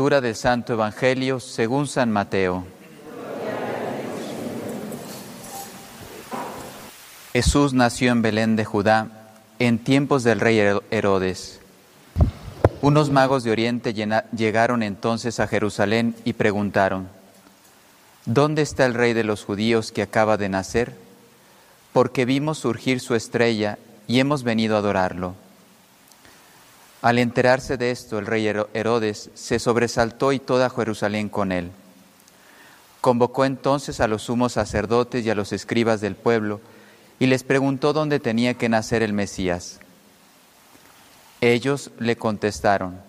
Lectura del Santo Evangelio según San Mateo. Jesús nació en Belén de Judá en tiempos del rey Herodes. Unos magos de Oriente llegaron entonces a Jerusalén y preguntaron, ¿Dónde está el rey de los judíos que acaba de nacer? Porque vimos surgir su estrella y hemos venido a adorarlo. Al enterarse de esto, el rey Herodes se sobresaltó y toda Jerusalén con él. Convocó entonces a los sumos sacerdotes y a los escribas del pueblo y les preguntó dónde tenía que nacer el Mesías. Ellos le contestaron,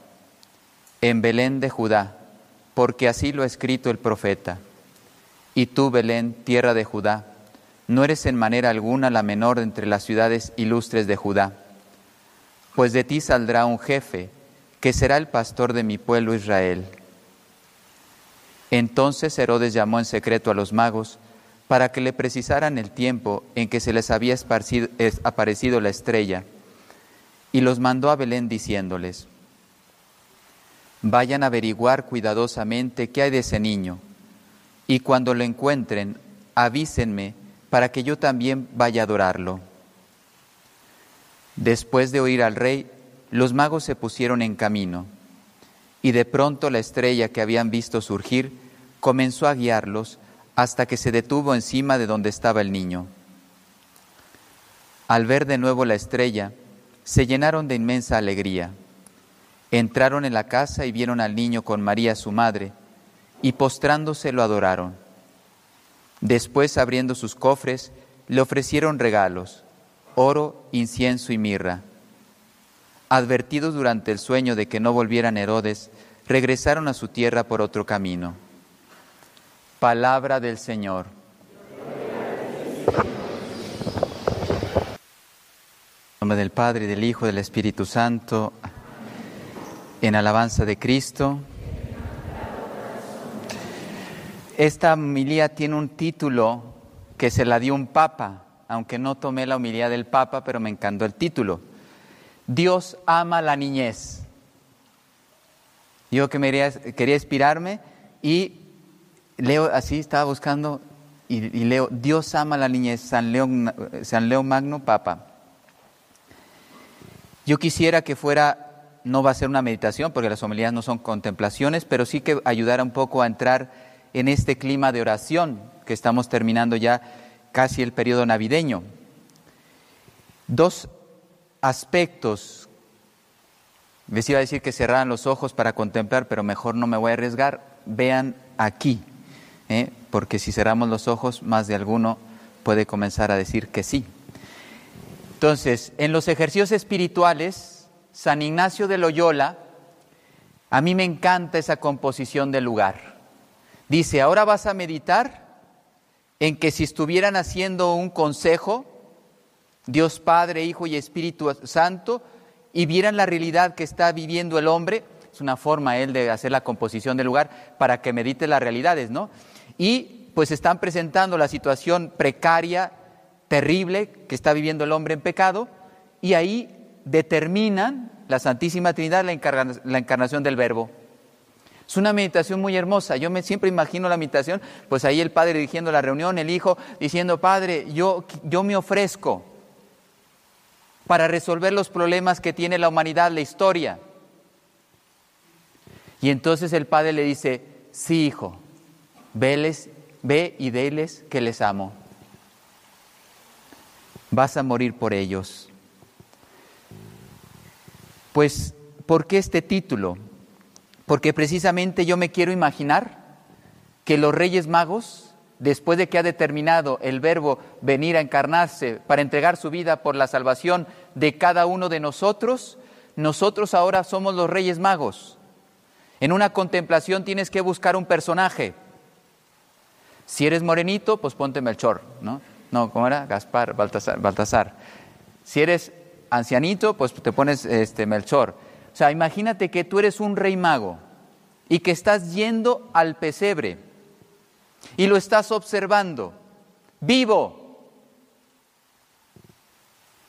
en Belén de Judá, porque así lo ha escrito el profeta. Y tú, Belén, tierra de Judá, no eres en manera alguna la menor entre las ciudades ilustres de Judá pues de ti saldrá un jefe que será el pastor de mi pueblo Israel. Entonces Herodes llamó en secreto a los magos para que le precisaran el tiempo en que se les había aparecido la estrella, y los mandó a Belén diciéndoles, vayan a averiguar cuidadosamente qué hay de ese niño, y cuando lo encuentren, avísenme para que yo también vaya a adorarlo. Después de oír al rey, los magos se pusieron en camino, y de pronto la estrella que habían visto surgir comenzó a guiarlos hasta que se detuvo encima de donde estaba el niño. Al ver de nuevo la estrella, se llenaron de inmensa alegría. Entraron en la casa y vieron al niño con María su madre, y postrándose lo adoraron. Después, abriendo sus cofres, le ofrecieron regalos oro, incienso y mirra. Advertidos durante el sueño de que no volvieran Herodes, regresaron a su tierra por otro camino. Palabra del Señor. En nombre del Padre, del Hijo, del Espíritu Santo, en alabanza de Cristo. Esta homilía tiene un título que se la dio un papa, aunque no tomé la humildad del Papa, pero me encantó el título. Dios ama la niñez. Yo que quería, inspirarme y leo así, estaba buscando y, leo, Dios ama la niñez, San León, San León Magno, Papa. Yo quisiera que fuera, no va a ser una meditación, porque las homilías no son contemplaciones, pero sí que ayudara un poco a entrar en este clima de oración que estamos terminando ya casi el periodo navideño. Dos aspectos. Les iba a decir que cerraran los ojos para contemplar, pero mejor no me voy a arriesgar. Vean aquí, ¿eh? porque si cerramos los ojos, más de alguno puede comenzar a decir que sí. Entonces, en los ejercicios espirituales, San Ignacio de Loyola, a mí me encanta esa composición del lugar. Dice, ahora vas a meditar en que si estuvieran haciendo un consejo, Dios Padre, Hijo y Espíritu Santo, y vieran la realidad que está viviendo el hombre, es una forma él de hacer la composición del lugar para que medite las realidades, ¿no? Y pues están presentando la situación precaria, terrible que está viviendo el hombre en pecado, y ahí determinan la Santísima Trinidad la encarnación del Verbo. Es una meditación muy hermosa. Yo siempre imagino la meditación, pues ahí el padre dirigiendo la reunión, el hijo diciendo, padre, yo, yo me ofrezco para resolver los problemas que tiene la humanidad, la historia. Y entonces el padre le dice, sí, hijo, veles, ve y deles que les amo. Vas a morir por ellos. Pues, ¿por qué este título? Porque precisamente yo me quiero imaginar que los reyes magos, después de que ha determinado el verbo venir a encarnarse para entregar su vida por la salvación de cada uno de nosotros, nosotros ahora somos los reyes magos. En una contemplación tienes que buscar un personaje. Si eres morenito, pues ponte Melchor, ¿no? No, ¿cómo era? Gaspar, Baltasar. Baltasar. Si eres ancianito, pues te pones este, Melchor. O sea, imagínate que tú eres un rey mago y que estás yendo al pesebre y lo estás observando, vivo.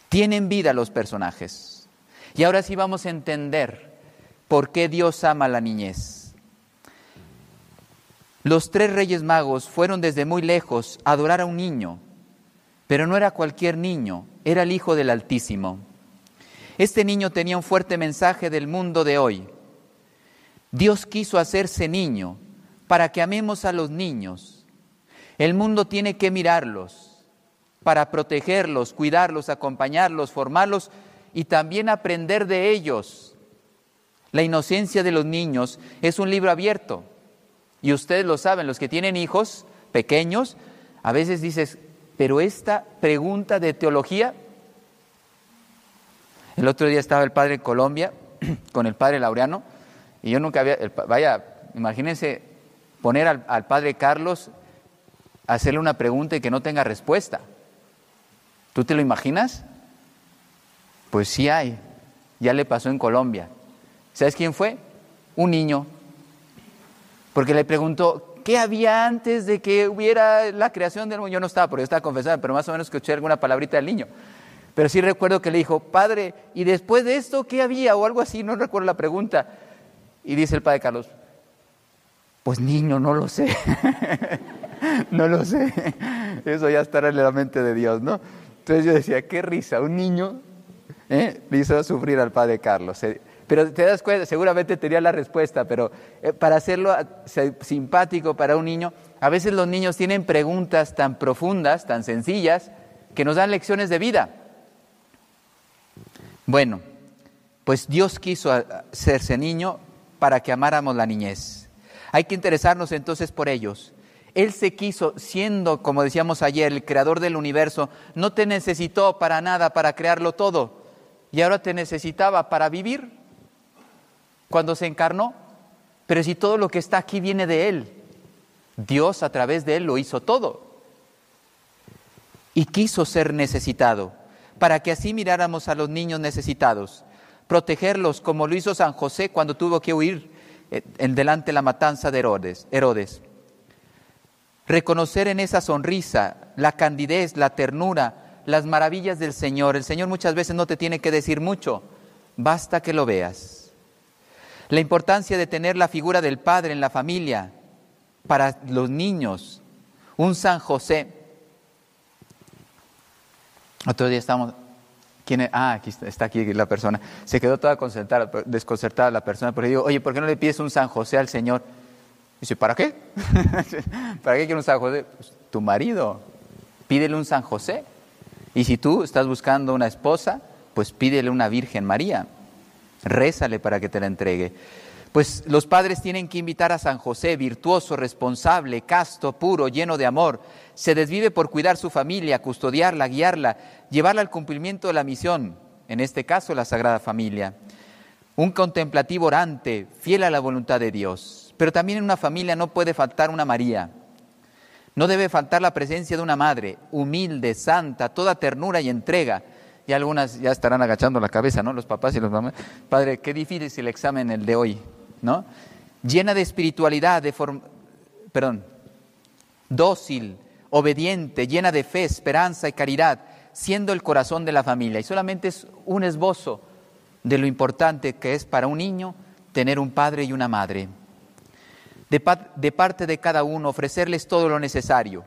Tienen vida los personajes. Y ahora sí vamos a entender por qué Dios ama la niñez. Los tres reyes magos fueron desde muy lejos a adorar a un niño, pero no era cualquier niño, era el Hijo del Altísimo. Este niño tenía un fuerte mensaje del mundo de hoy. Dios quiso hacerse niño para que amemos a los niños. El mundo tiene que mirarlos para protegerlos, cuidarlos, acompañarlos, formarlos y también aprender de ellos. La inocencia de los niños es un libro abierto. Y ustedes lo saben, los que tienen hijos pequeños, a veces dices, pero esta pregunta de teología, el otro día estaba el padre en Colombia con el padre Laureano, y yo nunca había, vaya, imagínense poner al, al padre Carlos hacerle una pregunta y que no tenga respuesta. ¿Tú te lo imaginas? Pues sí hay. Ya le pasó en Colombia. ¿Sabes quién fue? Un niño. Porque le preguntó, ¿qué había antes de que hubiera la creación del mundo? Yo no estaba, porque yo estaba confesando, pero más o menos escuché alguna palabrita del niño. Pero sí recuerdo que le dijo, padre, ¿y después de esto qué había? O algo así, no recuerdo la pregunta. Y dice el padre Carlos, pues niño, no lo sé. no lo sé. Eso ya estará en la mente de Dios, ¿no? Entonces yo decía, qué risa, un niño ¿eh? le hizo sufrir al padre Carlos. Eh, pero te das cuenta, seguramente tenía la respuesta, pero eh, para hacerlo simpático para un niño, a veces los niños tienen preguntas tan profundas, tan sencillas, que nos dan lecciones de vida. Bueno, pues Dios quiso hacerse niño para que amáramos la niñez. Hay que interesarnos entonces por ellos. Él se quiso, siendo, como decíamos ayer, el creador del universo, no te necesitó para nada, para crearlo todo, y ahora te necesitaba para vivir cuando se encarnó. Pero si todo lo que está aquí viene de Él, Dios a través de Él lo hizo todo. Y quiso ser necesitado, para que así miráramos a los niños necesitados, protegerlos como lo hizo San José cuando tuvo que huir eh, en delante de la matanza de Herodes. Herodes reconocer en esa sonrisa la candidez, la ternura, las maravillas del Señor. El Señor muchas veces no te tiene que decir mucho, basta que lo veas. La importancia de tener la figura del Padre en la familia para los niños, un San José. Otro día estamos, ¿quién Ah, aquí está, aquí la persona. Se quedó toda desconcertada la persona, pero digo, oye, ¿por qué no le pides un San José al Señor? Dice, ¿para qué? ¿Para qué quiere un San José? Pues, tu marido, pídele un San José. Y si tú estás buscando una esposa, pues pídele una Virgen María. Rézale para que te la entregue. Pues los padres tienen que invitar a San José, virtuoso, responsable, casto, puro, lleno de amor. Se desvive por cuidar su familia, custodiarla, guiarla, llevarla al cumplimiento de la misión, en este caso la Sagrada Familia. Un contemplativo orante, fiel a la voluntad de Dios. Pero también en una familia no puede faltar una María. No debe faltar la presencia de una madre, humilde, santa, toda ternura y entrega. Y algunas ya estarán agachando la cabeza, ¿no? Los papás y los mamás. Padre, qué difícil el examen el de hoy, ¿no? Llena de espiritualidad, de perdón, dócil, obediente, llena de fe, esperanza y caridad, siendo el corazón de la familia. Y solamente es un esbozo de lo importante que es para un niño tener un padre y una madre de, parte de cada uno, ofrecerles todo lo necesario.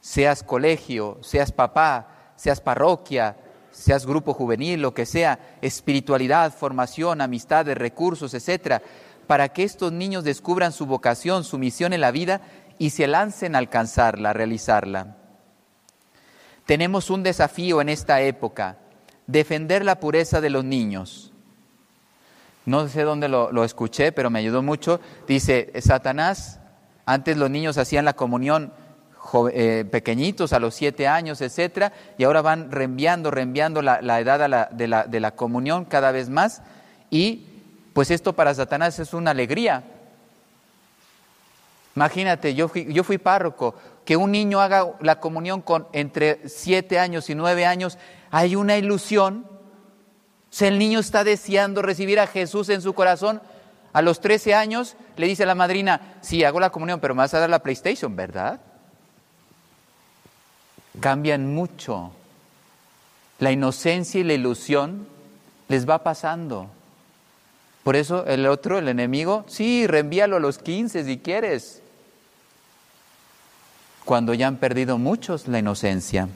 Seas colegio, seas papá, seas parroquia, seas grupo juvenil, lo que sea, espiritualidad, formación, amistades, recursos, etcétera, para que estos niños descubran su vocación, su misión en la vida y se lancen a alcanzarla, a realizarla. Tenemos un desafío en esta época, defender la pureza de los niños no sé dónde lo, escuché, pero me ayudó mucho. Dice, Satanás, antes los niños hacían la comunión eh, pequeñitos, a los siete años, etcétera, y ahora van reenviando, reenviando la, edad de, la, de la comunión cada vez más, y pues esto para Satanás es una alegría. Imagínate, yo fui, yo fui párroco, que un niño haga la comunión con entre siete años y nueve años, hay una ilusión si el niño está deseando recibir a Jesús en su corazón, a los 13 años le dice a la madrina, sí, hago la comunión, pero me vas a dar la PlayStation, ¿verdad? Cambian mucho. La inocencia y la ilusión les va pasando. Por eso el otro, el enemigo, sí, reenvíalo a los 15 si quieres. Cuando ya han perdido muchos la inocencia.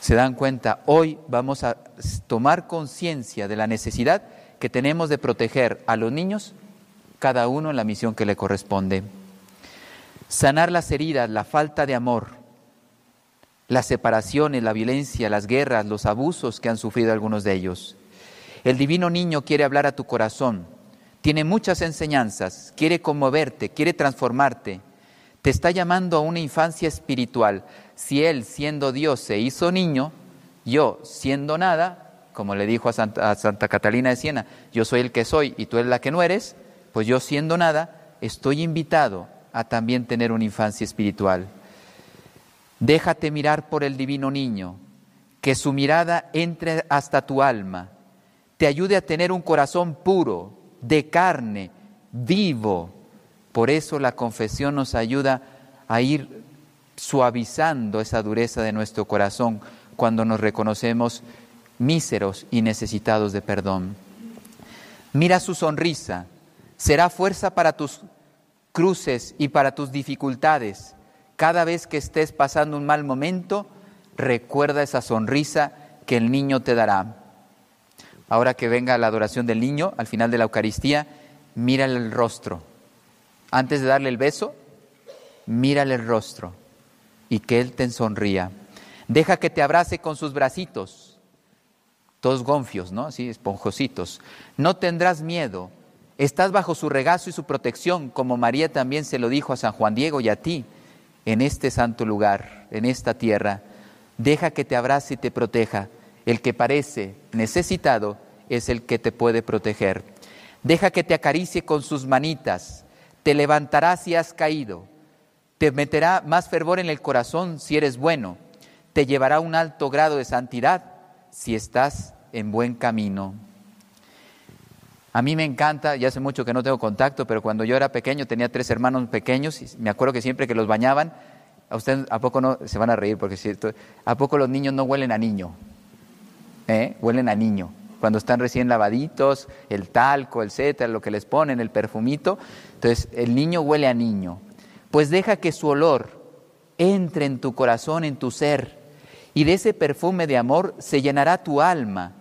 Se dan cuenta, hoy vamos a tomar conciencia de la necesidad que tenemos de proteger a los niños, cada uno en la misión que le corresponde. Sanar las heridas, la falta de amor, las separaciones, la violencia, las guerras, los abusos que han sufrido algunos de ellos. El divino niño quiere hablar a tu corazón, tiene muchas enseñanzas, quiere conmoverte, quiere transformarte, te está llamando a una infancia espiritual. Si Él, siendo Dios, se hizo niño, yo, siendo nada, como le dijo a Santa, Catalina de Siena, yo soy el que soy y tú eres la que no eres, pues yo siendo nada, estoy invitado a también tener una infancia espiritual. Déjate mirar por el divino niño, que su mirada entre hasta tu alma, te ayude a tener un corazón puro, de carne, vivo. Por eso la confesión nos ayuda a ir suavizando esa dureza de nuestro corazón cuando nos reconocemos míseros y necesitados de perdón. Mira su sonrisa, será fuerza para tus cruces y para tus dificultades. Cada vez que estés pasando un mal momento, recuerda esa sonrisa que el niño te dará. Ahora que venga la adoración del niño, al final de la Eucaristía, mírale el rostro. Antes de darle el beso, mírale el rostro y que Él te sonría. Deja que te abrace con sus bracitos, todos gonfios, ¿no? Así, esponjositos. No tendrás miedo. Estás bajo su regazo y su protección, como María también se lo dijo a San Juan Diego y a ti, en este santo lugar, en esta tierra. Deja que te abrace y te proteja. El que parece necesitado es el que te puede proteger. Deja que te acaricie con sus manitas. Te levantará si has caído. Te meterá más fervor en el corazón si eres bueno. Te llevará a un alto grado de santidad si estás en buen camino. A mí me encanta, ya hace mucho que no tengo contacto, pero cuando yo era pequeño tenía tres hermanos pequeños y me acuerdo que siempre que los bañaban, a ustedes a poco no se van a reír porque cierto, a poco los niños no huelen a niño. ¿eh? huelen a niño. Cuando están recién lavaditos, el talco, etcétera, lo que les ponen, el perfumito, entonces el niño huele a niño. Pues deja que su olor entre en tu corazón, en tu ser, y de ese perfume de amor se llenará tu alma.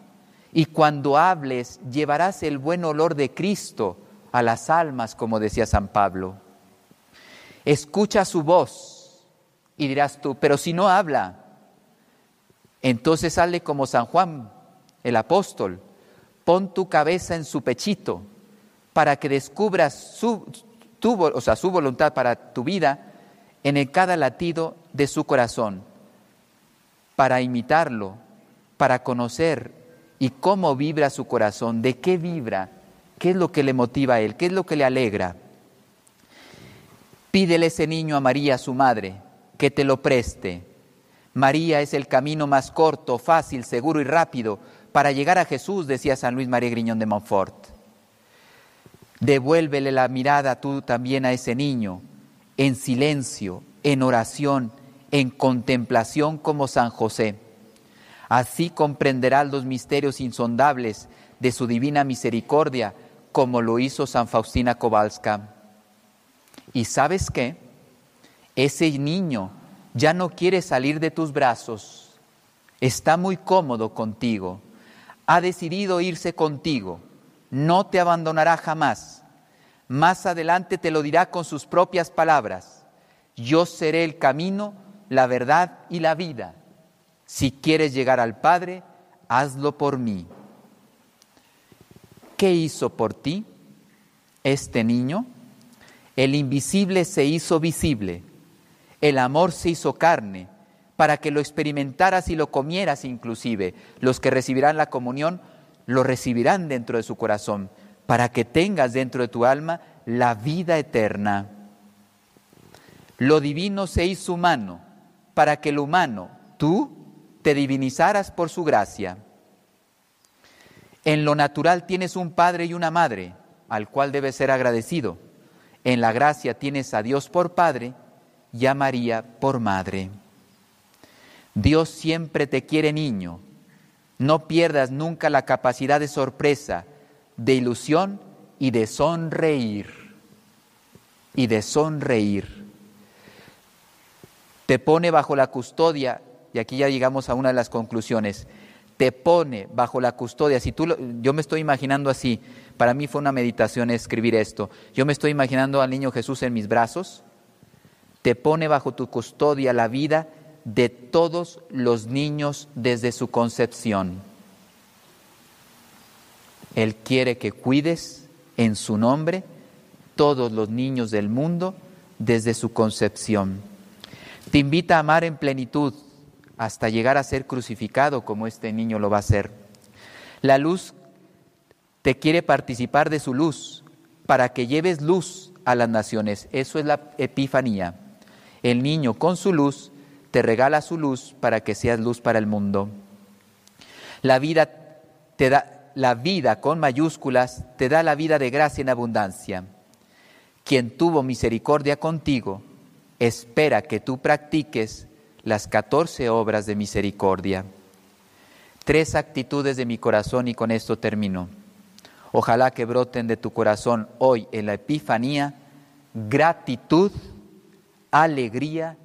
Y cuando hables, llevarás el buen olor de Cristo a las almas, como decía San Pablo. Escucha su voz y dirás tú, pero si no habla, entonces sale como San Juan, el apóstol, pon tu cabeza en su pechito para que descubras su, o sea, su voluntad para tu vida en cada latido de su corazón, para imitarlo, para conocer y cómo vibra su corazón, de qué vibra, qué es lo que le motiva a él, qué es lo que le alegra. Pídele ese niño a María, su madre, que te lo preste María es el camino más corto, fácil, seguro y rápido para llegar a Jesús, decía San Luis María Griñón de Montfort. Devuélvele la mirada tú también a ese niño, en silencio, en oración, en contemplación como San José. Así comprenderás los misterios insondables de su divina misericordia, como lo hizo San Faustina Kowalska. ¿Y sabes qué? Ese niño ya no quiere salir de tus brazos, está muy cómodo contigo, ha decidido irse contigo, no te abandonará jamás. Más adelante te lo dirá con sus propias palabras. Yo seré el camino, la verdad y la vida. Si quieres llegar al Padre, hazlo por mí. ¿Qué hizo por ti este niño? El invisible se hizo visible el amor se hizo carne para que lo experimentaras y lo comieras inclusive. Los que recibirán la comunión lo recibirán dentro de su corazón, para que tengas dentro de tu alma la vida eterna. Lo divino se hizo humano, para que lo humano, tú, te divinizaras por su gracia. En lo natural tienes un padre y una madre, al cual debes ser agradecido. En la gracia tienes a Dios por Padre y a María por madre. Dios siempre te quiere niño, No pierdas nunca la capacidad de sorpresa, de ilusión y de sonreír. Y de sonreír. Te pone bajo la custodia, y aquí ya llegamos a una de las conclusiones, te pone bajo la custodia. Si tú yo me estoy imaginando así, para mí fue una meditación escribir esto. Yo me estoy imaginando al niño Jesús en mis brazos, te pone bajo tu custodia la vida de todos los niños desde su concepción. Él quiere que cuides en su nombre todos los niños del mundo desde su concepción. Te invita a amar en plenitud hasta llegar a ser crucificado como este niño lo va a ser. La luz te quiere participar de su luz para que lleves luz a las naciones. Eso es la epifanía. El niño con su luz te regala su luz para que seas luz para el mundo. La vida te da la vida con mayúsculas, te da la vida de gracia en abundancia. Quien tuvo misericordia contigo, espera que tú practiques las catorce obras de misericordia. Tres actitudes de mi corazón y con esto termino. Ojalá que broten de tu corazón hoy en la Epifanía gratitud, alegría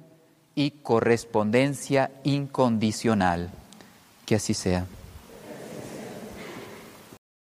y correspondencia incondicional. Que así sea.